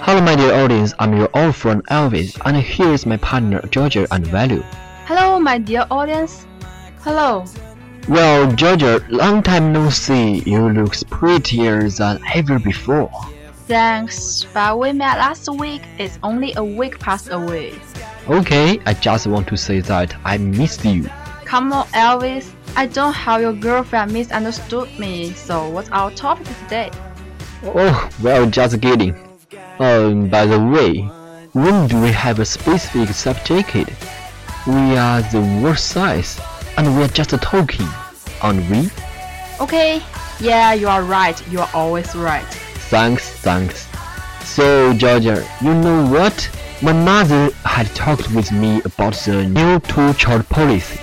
Hello, my dear audience. I'm your old friend Elvis, and here is my partner Georgia and Value. Hello, my dear audience. Hello. Well, Georgia, long time no see. You look prettier than ever before. Thanks, but we met last week. It's only a week passed away. Okay, I just want to say that I missed you. Come on, Elvis. I don't have your girlfriend misunderstood me. So what's our topic today? Oh, well, just kidding. Um, by the way, when do we have a specific subject? We are the worst size, and we are just talking, aren't we? Okay. Yeah, you are right. You are always right. Thanks, thanks. So, Georgia, you know what? My mother had talked with me about the new two-child policy.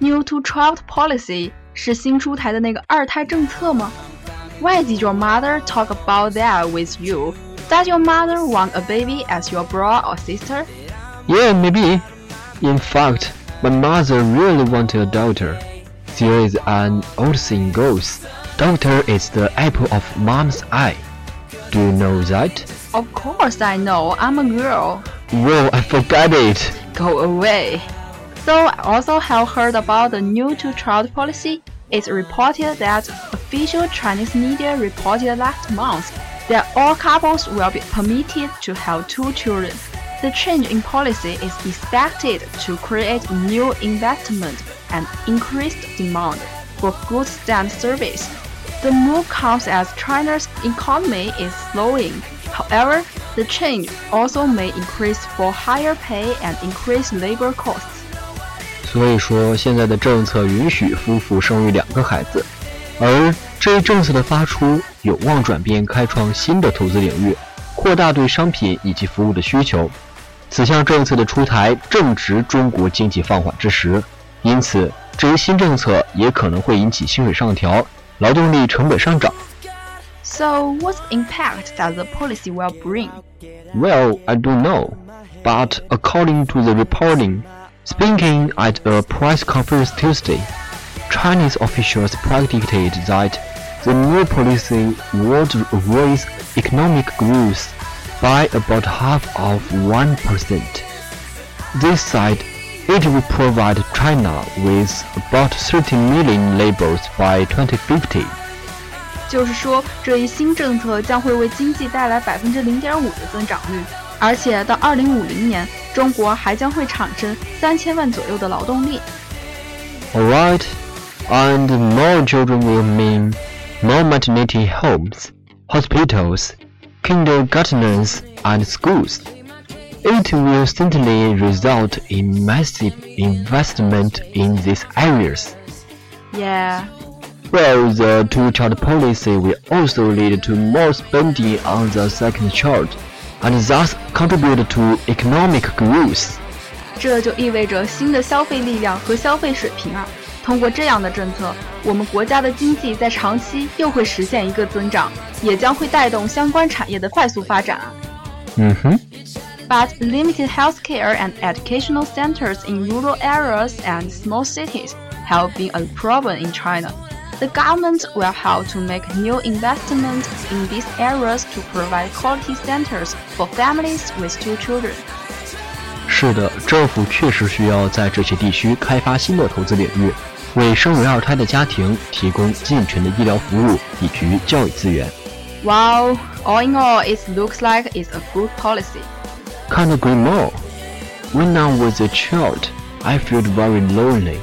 New two-child policy 是新出台的那个二胎政策吗？Why did your mother talk about that with you? Does your mother want a baby as your brother or sister? Yeah, maybe. In fact, my mother really wanted a daughter. There is an old saying goes, daughter is the apple of mom's eye. Do you know that? Of course I know. I'm a girl. Well, I forgot it. Go away. So I also have heard about the new two-child policy. It's reported that official Chinese media reported last month that all couples will be permitted to have two children. The change in policy is expected to create new investment and increased demand for goods and service. The move comes as China's economy is slowing. However, the change also may increase for higher pay and increase labor costs. 所以说，现在的政策允许夫妇生育两个孩子，而这一政策的发出有望转变开创新的投资领域，扩大对商品以及服务的需求。 此项政策的出台正值中国经济放缓之时，因此这一新政策也可能会引起薪水上调、劳动力成本上涨。 So, what's the impact that the policy will bring? Well, I don't know, but according to the reporting, speaking at a press conference Tuesday, Chinese officials predicted that the new policy would raise economic growth by about half of 1%. They said it will provide China with about 30 million laborers by 2050. 就是说，这一新政策将会为经济带来百分之零点五的增长率，而且到二零五零年，中国还将会产生三千万左右的劳动力。 Alright, and more children will mean more maternity homes, hospitals, kindergartens, and schools. It will certainly result in massive investment in these areas. Yeah, Well, the two-child policy will also lead to more spending on the second child, and thus contribute to economic growth. 这就意味着新的消费力量和消费水平啊。 通过这样的政策，我们国家的经济在长期又会实现一个增长，也将会带动相关产业的快速发展啊。嗯哼。 But limited healthcare and educational centers in rural areas and small cities have been a problem in China. The government will have to make new investment in these areas to provide quality centers for families with two children. 是的，政府确实需要在这些地区开发新的投资领域， 为生为二胎的家庭提供健全的医疗服务以及教育资源。 Wow, all in all, it looks like it's a good policy. Can't agree more. when I was a child, I felt very lonely.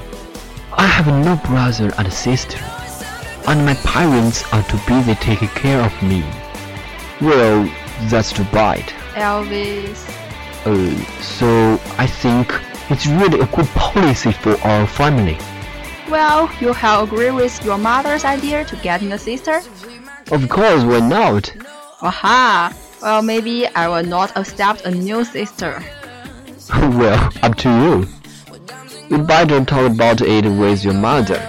I have no brother and sister, and my parents are too busy taking care of me. Well, that's too bad. Elvis. Uh, so I think it's really a good policy for our family. Well, you have agreed with your mother's idea to getting a sister? Of course, why not? Aha! Well, maybe I will not accept a new sister. well, up to you. You better talk about it with your mother.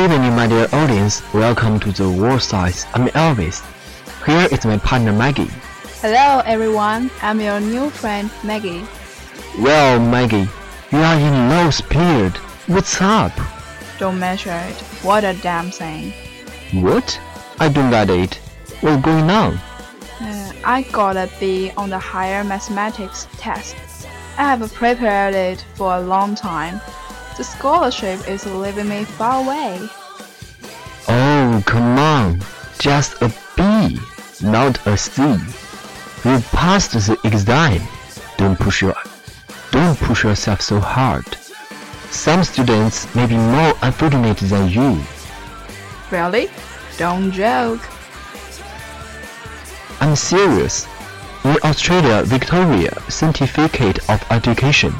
Good evening, my dear audience. Welcome to the War Size. I'm Elvis. Here is my partner Maggie. Hello, everyone. I'm your new friend, Maggie. Well, Maggie, you are in low spirit. What's up? Don't measure it. What a damn thing. What? I don't get it. What's going on? Uh, I got a B on the higher mathematics test. I have prepared it for a long time. The scholarship is leaving me far away. Oh, come on. Just a B, not a C. You passed the exam. Don't push your don't push yourself so hard. Some students may be more unfortunate than you. Really? Don't joke. I'm serious. In Australia, Victoria Certificate of Education,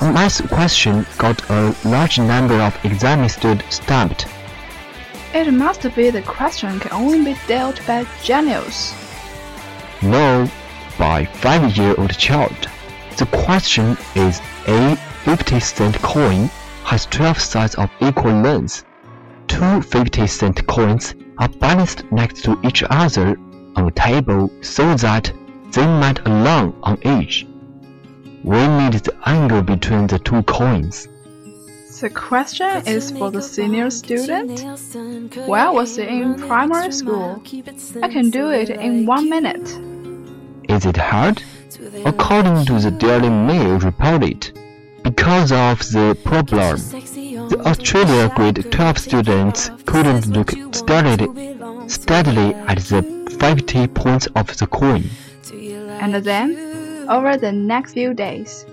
a math question got a large number of exam students stumped. It must be the question can only be dealt by genius. No, by five-year-old child. The question is a 50 cent coin has 12 sides of equal length. Two 50 cent coins are balanced next to each other on a table so that they might align on each. We need the angle between the two coins. The question is for the senior student? When I was in primary school, I can do it in one minute. Is it hard? According to the Daily Mail reported, because of the problem, the Australia grade 12 students couldn't look steadily, steadily at the 50 points of the coin. And then, over the next few days,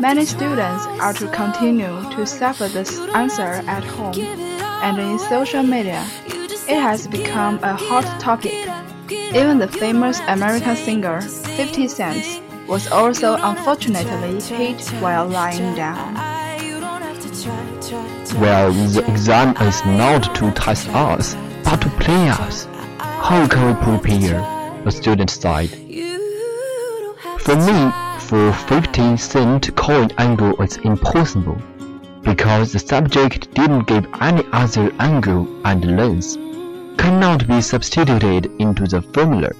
many students are to continue to suffer this answer at home and in social media. It has become a hot topic. Even the famous American singer 50 Cent was also unfortunately hit while lying down. Well, the exam is not to test us, but to play us. How can we prepare? The student sighed. For me, for 50 cent coin angle is impossible, because the subject didn't give any other angle and length, cannot be substituted into the formula.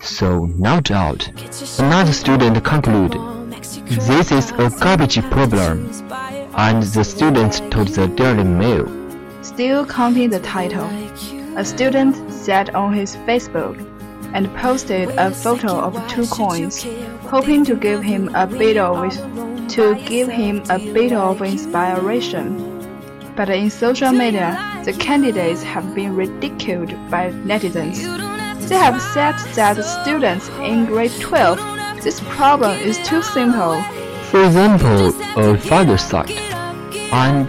So, no doubt, another student concluded, this is a garbage problem, and the student told the Daily Mail. Still counting the title, a student sat on his Facebook and posted a photo of two coins, hoping to give him a bit of to give him a bit of inspiration. But in social media, the candidates have been ridiculed by netizens. They have said that students in grade 12, this problem is too simple. For example, a father side, and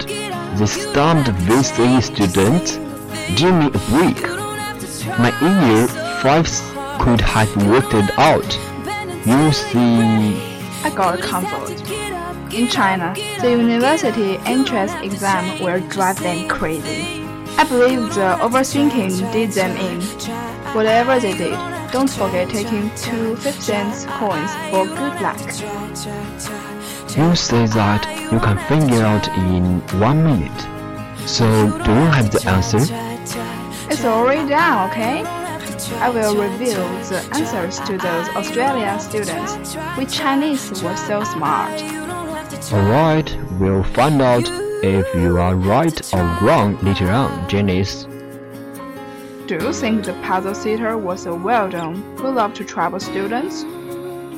the stumped VC student, me a break. My year 5 could have worked it out. You see, I got a comfort. In China, the university entrance exam will drive them crazy. I believe the overthinking did them in. Whatever they did, don't forget taking two 50 cent coins for good luck. you say that you can figure out in one minute. So, do you have the answer? It's already done, okay? I will reveal the answers to those Australian students. We Chinese were so smart. Alright, we'll find out if you are right or wrong later on, Janice. Do you think the puzzle sitter was a well done, who loved to trouble students?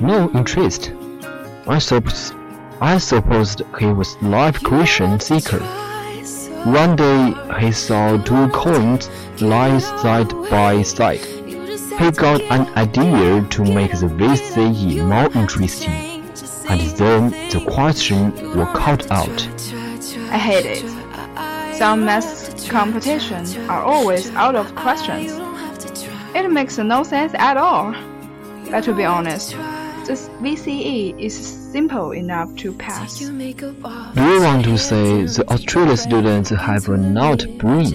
No interest. I suppose, I supposed he was life question seeker. One day he saw two coins lying side by side. He got an idea to make the VCE more interesting, and then the question was cut out. I hate it. Some math competitions are always out of questions. It makes no sense at all. But to be honest, this VCE is simple enough to pass. Do you want to say the Australian students have a not brain?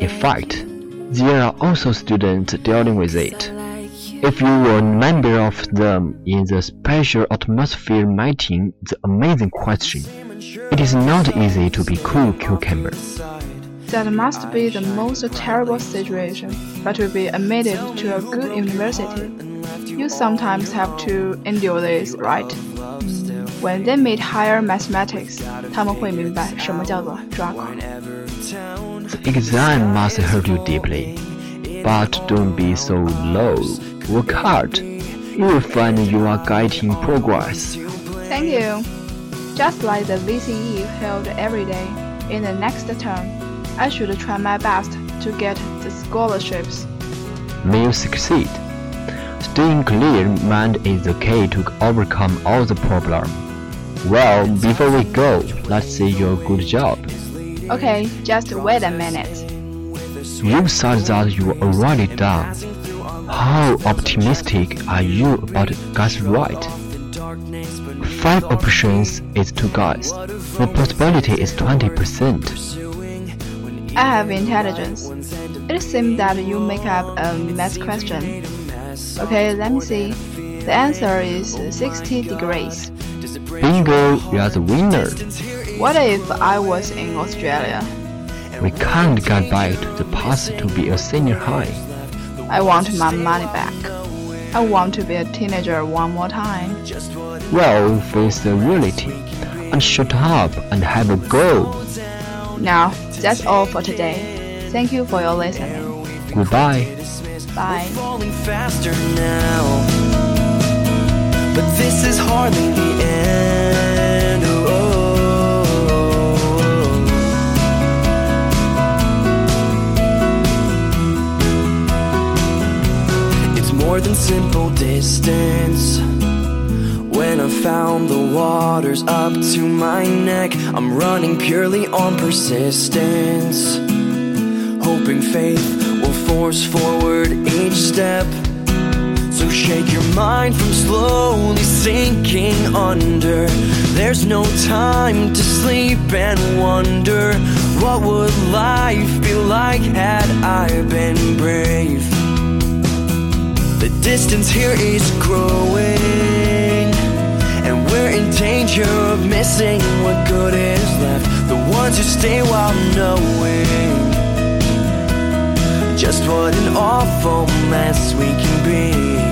In fact, there are also students dealing with it. If you were a member of them in the special atmosphere meeting, the amazing question. It is not easy to be cool cucumber. That must be the most terrible situation, but to be admitted to a good university, you sometimes have to endure this, right? When they meet higher mathematics, 他们会明白什么叫做抓狂。 The exam must hurt you deeply, but don't be so low. Work hard. You will find you are getting progress. Thank you. Just like the VCE held every day, in the next term, I should try my best to get the scholarships. May you succeed. Staying clear mind is the key to overcome all the problem. Well, before we go, let's see your good job. Okay, just wait a minute. You said that you were already done. How optimistic are you about guess right? Five options is two guys. The possibility is 20%. I have intelligence. It seems that you make up a math question. Okay, let me see. The answer is 60 degrees. Bingo, you are the winner. What if I was in Australia? We can't get back to the past to be a senior high. I want my money back. I want to be a teenager one more time. Well, face the reality and shut up and have a go. Now, that's all for today. Thank you for your listening. Goodbye. Bye. This is hardly the end. Oh. It's more than simple distance. When I found the waters up to my neck, I'm running purely on persistence. Hoping faith will force forward each step. So shake your mind from slowly sinking under. There's no time to sleep and wonder what would life be like had I been brave. The distance here is growing, and we're in danger of missing what good is left. The ones who stay while knowing just what an awful mess we can be.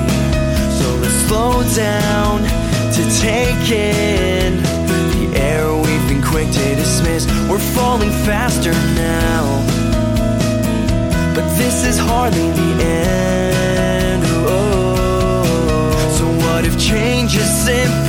Down to take in the air we've been quick to dismiss. We're falling faster now, but this is hardly the end. Oh, so what if change is simply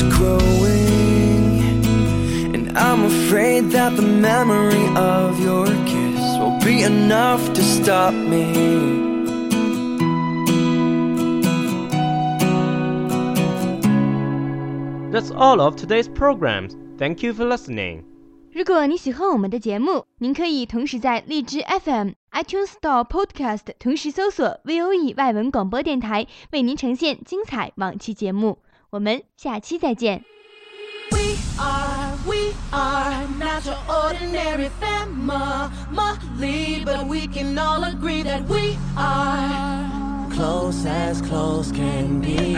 is growing, and I'm afraid that the memory of your kiss will be enough to stop me. That's all of today's programs. Thank you for listening. 如果你喜欢我们的节目，您可以同时在荔枝 FM、iTunes Store Podcast 同时搜索 VOE 外文广播电台，为您呈现精彩往期节目。 我们下期再见。We are, we are not your ordinary family, but we can all agree that we are close as close can be.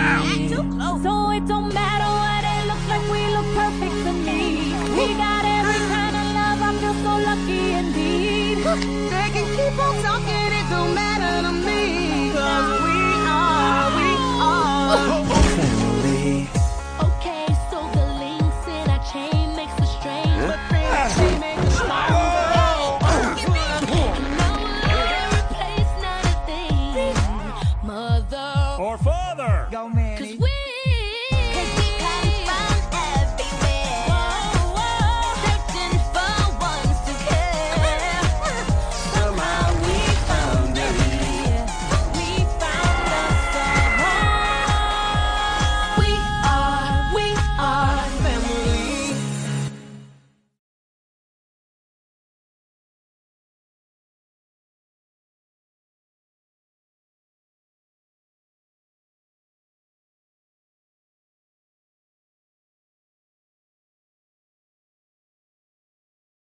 Close. So it don't matter what it looks like, we look perfect to me. We got every kind of love, I feel so lucky indeed. They can keep on talking, it don't matter to me. Cause we are, we are.